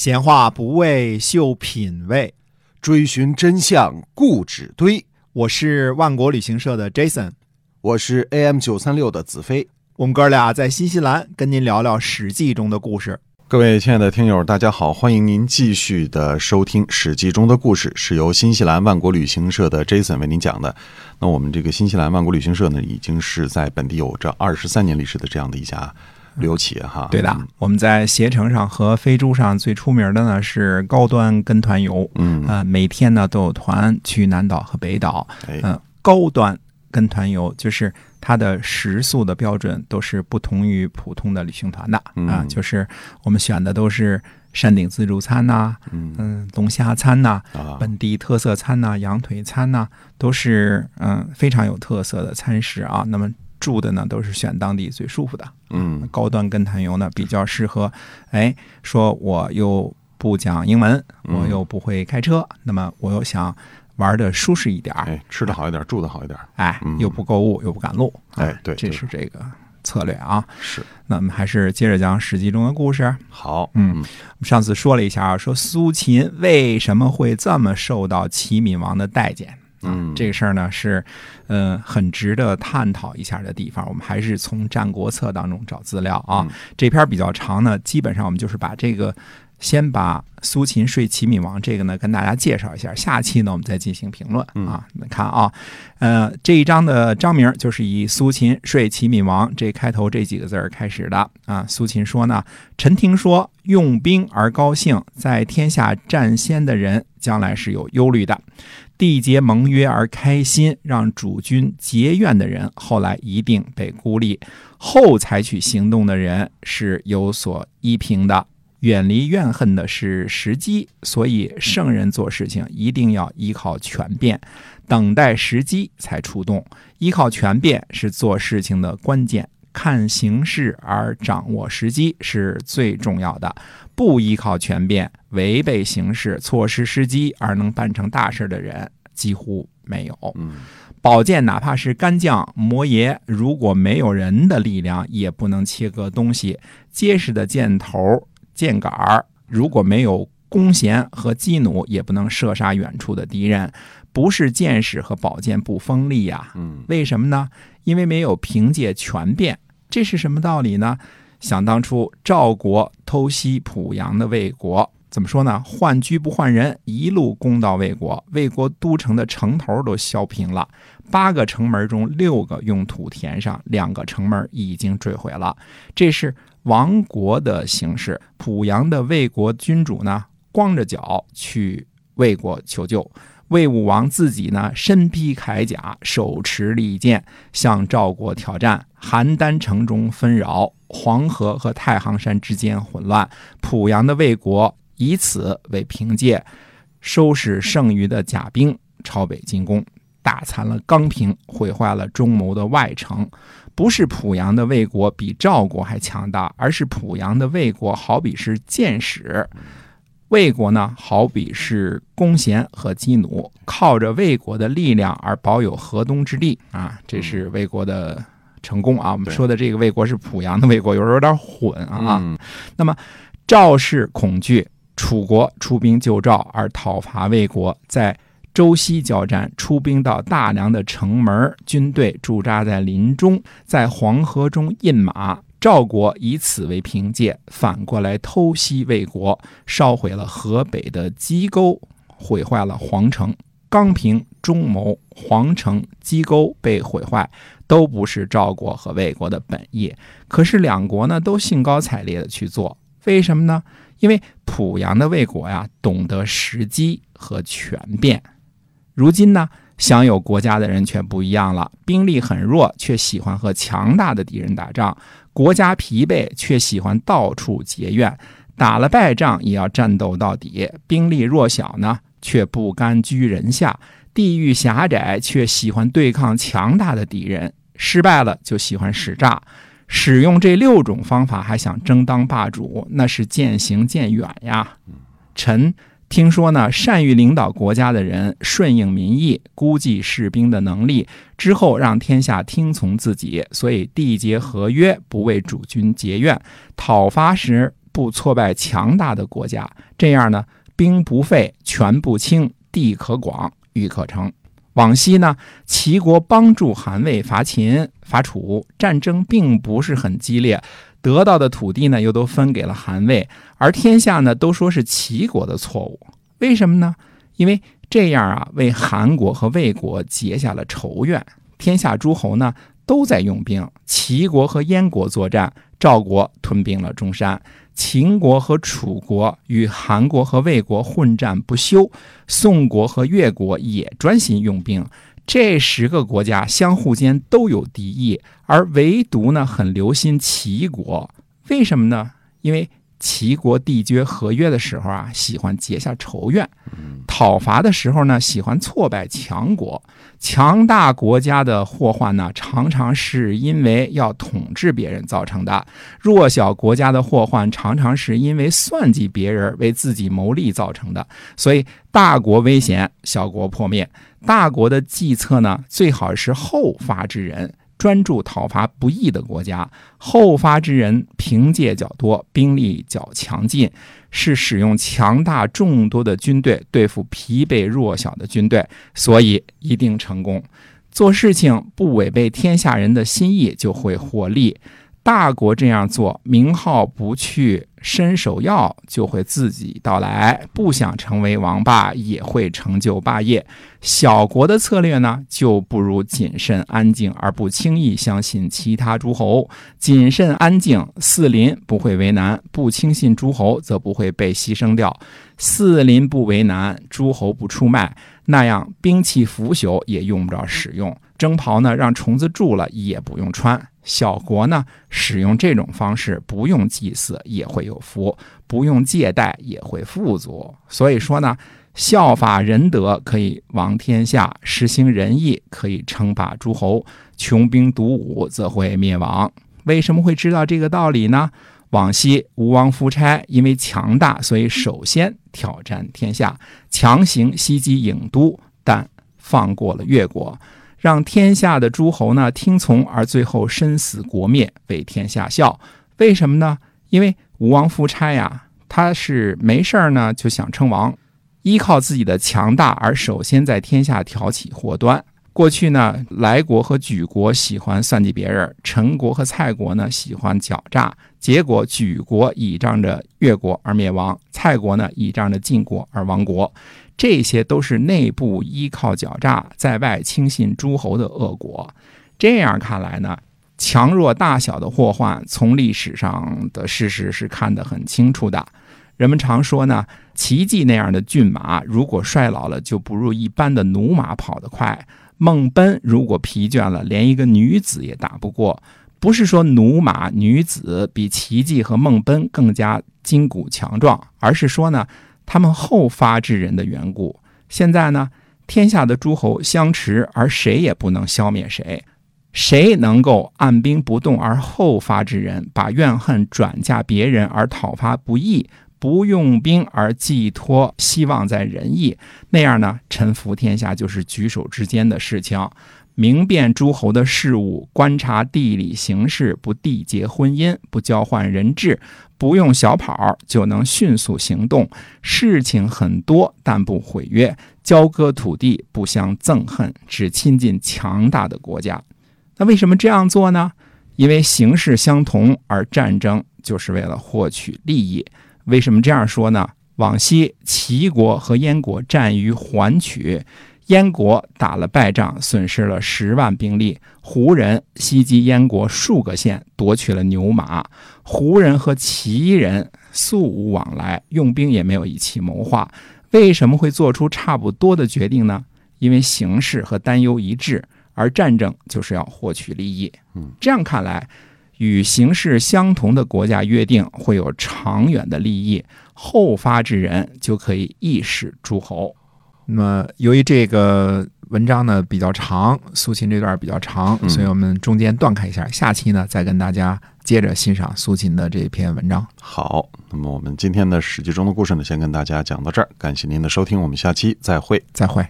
闲话不为秀品味，追寻真相固执堆。我是万国旅行社的 Jason，我是 AM 九三六的子飞。我们哥俩在新西兰跟您聊聊《史记》中的故事。各位亲爱的听友，大家好，欢迎您继续的收听《史记》中的故事，是由新西兰万国旅行社的 Jason 为您讲的。那我们这个新西兰万国旅行社呢，已经是在本地有着二十三年历史的这样的一家旅游企业哈。对的，我们在携程上和飞猪上最出名的呢是高端跟团游，嗯。呃，每天呢都有团去南岛和北岛，哎。嗯、高端跟团游就是它的食宿的标准都是不同于普通的旅行团的。啊、嗯就是我们选的都是山顶自助餐呐、嗯。嗯，龙虾餐呐、啊，本地特色餐呐、羊腿餐呐、都是嗯非常有特色的餐食啊。那么住的呢都是选当地最舒服的，嗯。高端跟团游呢比较适合，哎，说我又不讲英文，嗯。我又不会开车，那么我又想玩的舒适一点，哎，吃的好一点，住的好一点，哎嗯，又不购物又不赶路，啊哎对这是这个策略啊。是。那我们还是接着讲《史记》中的故事。好，嗯，我们上次说了一下啊，说苏秦为什么会这么受到齐闵王的待见。嗯，这个事儿呢是，呃，很值得探讨一下的地方。我们还是从《战国策》当中找资料啊。嗯这篇比较长呢，基本上我们就是把这个，先把苏秦睡齐闵王这个呢跟大家介绍一下。下期呢我们再进行评论嗯啊。你看啊，呃，这一章的章名就是以苏秦睡齐闵王这开头这几个字儿开始的啊。苏秦说呢，臣听说用兵而高兴，在天下占先的人，将来是有忧虑的。缔结盟约而开心，让主君结怨的人，后来一定被孤立；后采取行动的人是有所依凭的。远离怨恨的是时机，所以圣人做事情一定要依靠权变，等待时机才出动。依靠权变是做事情的关键，看形势而掌握时机是最重要的。不依靠权变，违背形势、错失时机而能办成大事的人几乎没有。嗯宝剑哪怕是干将、摩耶，如果没有人的力量，也不能切割东西。结实的箭头、箭杆儿，如果没有弓弦和机弩，也不能射杀远处的敌人。不是箭矢和宝剑不锋利呀、嗯为什么呢？因为没有凭借权变。这是什么道理呢？想当初赵国偷袭濮阳的魏国，怎么说呢？换车不换人，一路攻到魏国，魏国都城的城头都削平了，八个城门中六个用土填上，两个城门已经坠毁了。这是亡国的形式。濮阳的魏国君主呢，光着脚去魏国求救。魏武王自己呢，身披铠甲，手持利剑，向赵国挑战。邯郸城中纷扰，黄河和太行山之间混乱。濮阳的魏国以此为凭借，收拾剩余的甲兵，朝北进攻，打残了钢平，毁坏了中牟的外城。不是濮阳的魏国比赵国还强大，而是濮阳的魏国好比是箭矢，魏国呢好比是弓弦和机弩，靠着魏国的力量而保有河东之地啊，这是魏国的成功啊。我们说的这个魏国是濮阳的魏国，有时候有点混啊。嗯赵氏恐惧，楚国出兵救赵而讨伐魏国，在周西交战，出兵到大梁的城门，军队驻扎在林中，在黄河中印马。赵国以此为凭借，反过来偷袭魏国，烧毁了河北的鸡沟，毁坏了皇城。刚平、中牟、皇城、鸡沟被毁坏，都不是赵国和魏国的本意。可是两国呢，都兴高采烈的去做，为什么呢？因为濮阳的魏国呀，懂得时机和权变。如今呢，享有国家的人却不一样了，兵力很弱，却喜欢和强大的敌人打仗；国家疲惫，却喜欢到处结怨。打了败仗也要战斗到底。兵力弱小呢，却不甘居人下；地域狭窄，却喜欢对抗强大的敌人。失败了就喜欢使诈。使用这六种方法还想争当霸主，那是渐行渐远呀。臣听说呢，善于领导国家的人顺应民意，估计士兵的能力，之后让天下听从自己，所以缔结合约，不为主君结怨。讨伐时不挫败强大的国家，这样呢，兵不废，权不轻，地可广，欲可成。往昔呢，齐国帮助韩魏伐秦、伐楚，战争并不是很激烈，得到的土地呢又都分给了韩魏，而天下呢都说是齐国的错误。为什么呢？因为这样啊，为韩国和魏国结下了仇怨。天下诸侯呢都在用兵，齐国和燕国作战，赵国吞并了中山。秦国和楚国与韩国和魏国混战不休，宋国和越国也专心用兵。这十个国家相互间都有敌意，而唯独呢很留心齐国。为什么呢？因为齐国缔结合约的时候啊，喜欢结下仇怨；讨伐的时候呢，喜欢挫败强国。强大国家的祸患呢，常常是因为要统治别人造成的；弱小国家的祸患，常常是因为算计别人为自己谋利造成的。所以，大国危险，小国破灭。大国的计策呢，最好是后发制人。专注讨伐不义的国家，后发之人凭借较多，兵力较强劲，是使用强大众多的军队对付疲惫弱小的军队，所以一定成功。做事情不违背天下人的心意，就会获利。大国这样做，名号不去伸手要，就会自己到来。不想成为王霸，也会成就霸业。小国的策略呢，就不如谨慎安静，而不轻易相信其他诸侯。谨慎安静，四邻不会为难；不轻信诸侯，则不会被牺牲掉。四邻不为难，诸侯不出卖，那样兵器腐朽也用不着使用。征袍呢，让虫子蛀了也不用穿。小国呢，使用这种方式，不用祭祀也会有福，不用借贷也会富足。所以说呢。效法仁德可以王天下，实行仁义可以称霸诸侯。穷兵黩武则会灭亡。为什么会知道这个道理呢？往昔吴王夫差因为强大，所以首先挑战天下，强行袭击郢都，但放过了越国，让天下的诸侯呢听从，而最后身死国灭，为天下笑。为什么呢？因为吴王夫差呀，他是没事儿呢就想称王。依靠自己的强大而首先在天下挑起祸端。过去呢，莱国和莒国喜欢算计别人，陈国和蔡国呢喜欢狡诈。结果，莒国倚仗着越国而灭亡，蔡国呢倚仗着晋国而亡国。这些都是内部依靠狡诈，在外轻信诸侯的恶果。这样看来呢，强弱大小的祸患，从历史上的事实是看得很清楚的。人们常说呢，奇迹那样的骏马，如果衰老了，就不如一般的驽马跑得快；孟奔如果疲倦了，连一个女子也打不过。不是说驽马女子比奇迹和孟奔更加筋骨强壮，而是说呢，他们后发制人的缘故。现在呢，天下的诸侯相持，而谁也不能消灭谁。谁能够按兵不动而后发制人，把怨恨转嫁别人而讨伐不义？不用兵而寄托希望在仁义，那样呢？臣服天下就是举手之间的事情。明辨诸侯的事物，观察地理形势，不缔结婚姻，不交换人质，不用小跑就能迅速行动。事情很多，但不毁约；交割土地，不相憎恨，只亲近强大的国家。那为什么这样做呢？因为形势相同，而战争就是为了获取利益。为什么这样说呢？往昔齐国和燕国战于环曲，燕国打了败仗，损失了十万兵力。胡人袭击燕国数个县，夺取了牛马。胡人和齐人素无往来，用兵也没有一起谋划。为什么会做出差不多的决定呢？因为形势和担忧一致，而战争就是要获取利益。嗯，这样看来。与形式相同的国家约定会有长远的利益，后发制人就可以易使诸侯。那么，由于这个文章呢比较长，苏秦这段比较长，所以我们中间断开一下，下期呢再跟大家接着欣赏苏秦的这篇文章。好，那么我们今天的史记中的故事呢，先跟大家讲到这儿，感谢您的收听，我们下期再会，再会。